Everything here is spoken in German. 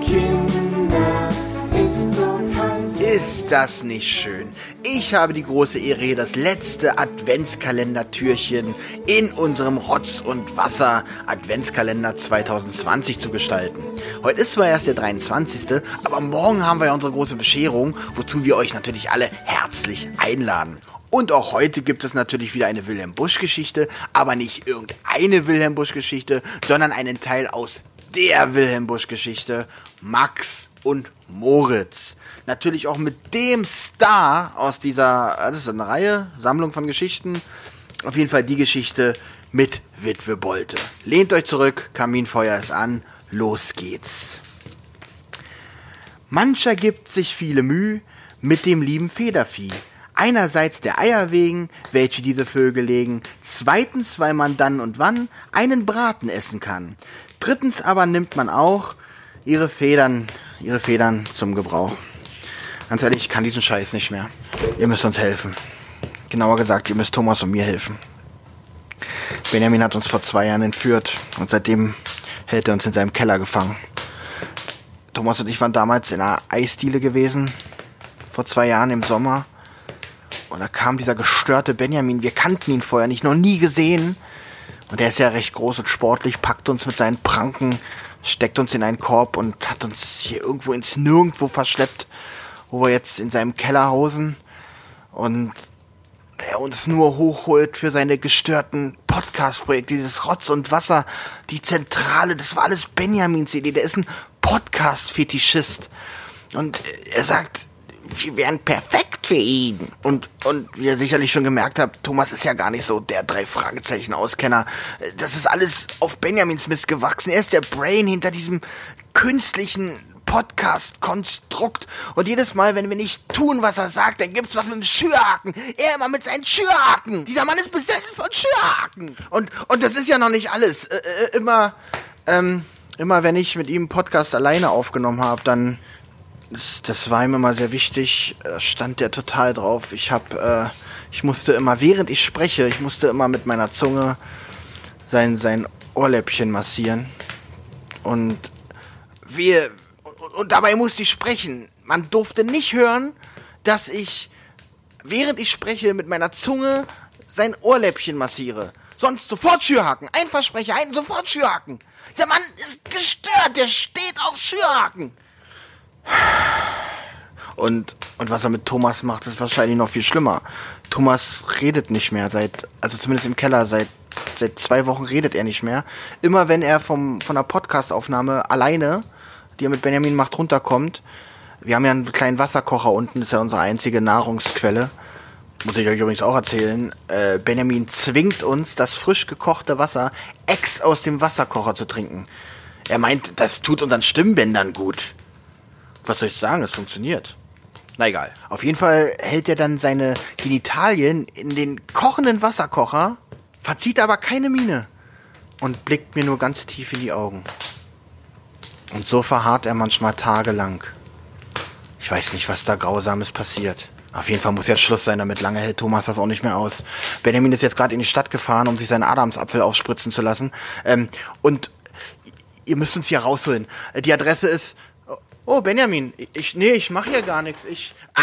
Kinder, ist so kalt. Ist das nicht schön? Ich habe die große Ehre, hier das letzte Adventskalendertürchen in unserem Rotz und Wasser Adventskalender 2020 zu gestalten. Heute ist zwar erst der 23., aber morgen haben wir ja unsere große Bescherung, wozu wir euch natürlich alle herzlich einladen. Und auch heute gibt es natürlich wieder eine Wilhelm Busch Geschichte, aber nicht irgendeine Wilhelm Busch Geschichte, sondern einen Teil aus der Wilhelm Busch Geschichte, Max und Moritz. Natürlich auch mit dem Star aus dieser, das ist eine Reihe, Sammlung von Geschichten. Auf jeden Fall die Geschichte mit Witwe Bolte. Lehnt euch zurück, Kaminfeuer ist an, los geht's. Mancher gibt sich viele Mühe mit dem lieben Federvieh. Einerseits der Eier wegen, welche diese Vögel legen, zweitens, weil man dann und wann einen Braten essen kann. Drittens aber nimmt man auch ihre Federn, ihre Federn zum Gebrauch. Ganz ehrlich, ich kann diesen Scheiß nicht mehr. Ihr müsst uns helfen. Genauer gesagt, ihr müsst Thomas und mir helfen. Benjamin hat uns vor zwei Jahren entführt und seitdem hält er uns in seinem Keller gefangen. Thomas und ich waren damals in einer Eisdiele gewesen, vor zwei Jahren im Sommer. Und da kam dieser gestörte Benjamin. Wir kannten ihn vorher nicht, noch nie gesehen. Und er ist ja recht groß und sportlich, packt uns mit seinen Pranken, steckt uns in einen Korb und hat uns hier irgendwo ins Nirgendwo verschleppt, wo wir jetzt in seinem Keller hausen. Und er uns nur hochholt für seine gestörten Podcast-Projekte, dieses Rotz und Wasser, die Zentrale, das war alles Benjamins Idee. Der ist ein Podcast-Fetischist. Und er sagt, wir wären perfekt für ihn. Und, und wie ihr sicherlich schon gemerkt habt, Thomas ist ja gar nicht so der drei Fragezeichen Auskenner. Das ist alles auf Benjamins Mist gewachsen. Er ist der Brain hinter diesem künstlichen Podcast-Konstrukt. Und jedes Mal, wenn wir nicht tun, was er sagt, dann gibt's was mit dem Schürhaken. Er immer mit seinen Schürhaken. Dieser Mann ist besessen von Schürhaken. Und, und das ist ja noch nicht alles. Äh, immer, ähm, immer wenn ich mit ihm Podcast alleine aufgenommen habe, dann das, das war ihm immer sehr wichtig, stand der total drauf. Ich hab, äh, ich musste immer, während ich spreche, ich musste immer mit meiner Zunge sein, sein Ohrläppchen massieren. Und wir, und, dabei musste ich sprechen. Man durfte nicht hören, dass ich, während ich spreche, mit meiner Zunge sein Ohrläppchen massiere. Sonst sofort Schürhaken. Ein Versprecher, ein sofort Schürhaken. Dieser Mann ist gestört, der steht auf Schürhaken. Und, und was er mit Thomas macht, ist wahrscheinlich noch viel schlimmer. Thomas redet nicht mehr seit, also zumindest im Keller, seit, seit zwei Wochen redet er nicht mehr. Immer wenn er vom, von der Podcastaufnahme alleine, die er mit Benjamin macht, runterkommt, wir haben ja einen kleinen Wasserkocher unten, ist ja unsere einzige Nahrungsquelle. Muss ich euch übrigens auch erzählen. Äh, Benjamin zwingt uns, das frisch gekochte Wasser ex aus dem Wasserkocher zu trinken. Er meint, das tut unseren Stimmbändern gut. Was soll ich sagen? Es funktioniert. Na egal. Auf jeden Fall hält er dann seine Genitalien in den kochenden Wasserkocher, verzieht aber keine Miene und blickt mir nur ganz tief in die Augen. Und so verharrt er manchmal tagelang. Ich weiß nicht, was da Grausames passiert. Auf jeden Fall muss jetzt Schluss sein, damit lange hält Thomas das auch nicht mehr aus. Benjamin ist jetzt gerade in die Stadt gefahren, um sich seinen Adamsapfel aufspritzen zu lassen. Ähm, und ihr müsst uns hier rausholen. Die Adresse ist Oh, Benjamin, ich, nee, ich mache hier gar nichts. Ich. Ah!